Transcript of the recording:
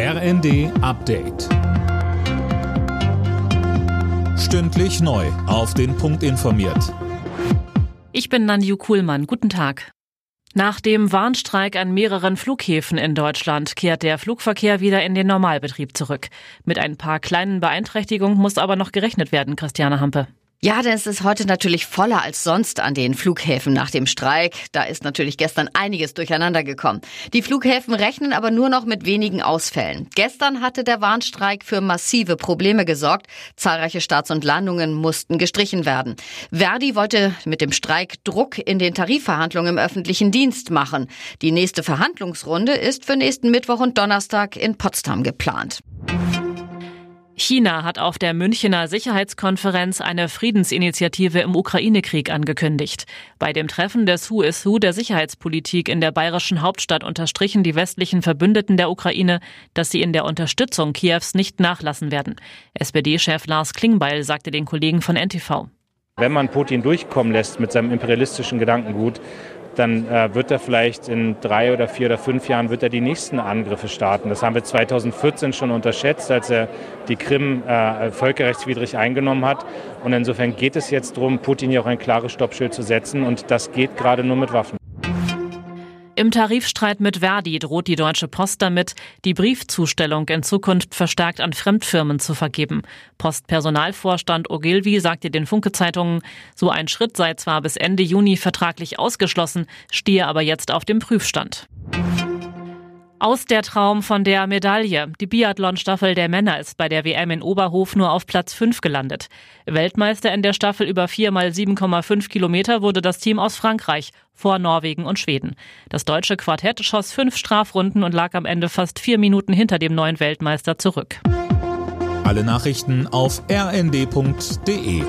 RND Update. Stündlich neu. Auf den Punkt informiert. Ich bin Nanju Kuhlmann. Guten Tag. Nach dem Warnstreik an mehreren Flughäfen in Deutschland kehrt der Flugverkehr wieder in den Normalbetrieb zurück. Mit ein paar kleinen Beeinträchtigungen muss aber noch gerechnet werden, Christiane Hampe. Ja, denn es ist heute natürlich voller als sonst an den Flughäfen nach dem Streik. Da ist natürlich gestern einiges durcheinander gekommen. Die Flughäfen rechnen aber nur noch mit wenigen Ausfällen. Gestern hatte der Warnstreik für massive Probleme gesorgt. Zahlreiche Starts und Landungen mussten gestrichen werden. Verdi wollte mit dem Streik Druck in den Tarifverhandlungen im öffentlichen Dienst machen. Die nächste Verhandlungsrunde ist für nächsten Mittwoch und Donnerstag in Potsdam geplant. China hat auf der Münchener Sicherheitskonferenz eine Friedensinitiative im Ukraine-Krieg angekündigt. Bei dem Treffen des Who is Who der Sicherheitspolitik in der bayerischen Hauptstadt unterstrichen die westlichen Verbündeten der Ukraine, dass sie in der Unterstützung Kiews nicht nachlassen werden. SPD-Chef Lars Klingbeil sagte den Kollegen von NTV. Wenn man Putin durchkommen lässt mit seinem imperialistischen Gedankengut, dann äh, wird er vielleicht in drei oder vier oder fünf Jahren wird er die nächsten Angriffe starten. Das haben wir 2014 schon unterschätzt, als er die Krim äh, völkerrechtswidrig eingenommen hat. Und insofern geht es jetzt darum, Putin hier auch ein klares Stoppschild zu setzen. Und das geht gerade nur mit Waffen. Im Tarifstreit mit Verdi droht die Deutsche Post damit, die Briefzustellung in Zukunft verstärkt an Fremdfirmen zu vergeben. Postpersonalvorstand Ogilvy sagte den Funke-Zeitungen, so ein Schritt sei zwar bis Ende Juni vertraglich ausgeschlossen, stehe aber jetzt auf dem Prüfstand. Aus der Traum von der Medaille. Die Biathlon-Staffel der Männer ist bei der WM in Oberhof nur auf Platz 5 gelandet. Weltmeister in der Staffel über 4 mal 7,5 Kilometer wurde das Team aus Frankreich vor Norwegen und Schweden. Das deutsche Quartett schoss fünf Strafrunden und lag am Ende fast vier Minuten hinter dem neuen Weltmeister zurück. Alle Nachrichten auf rnd.de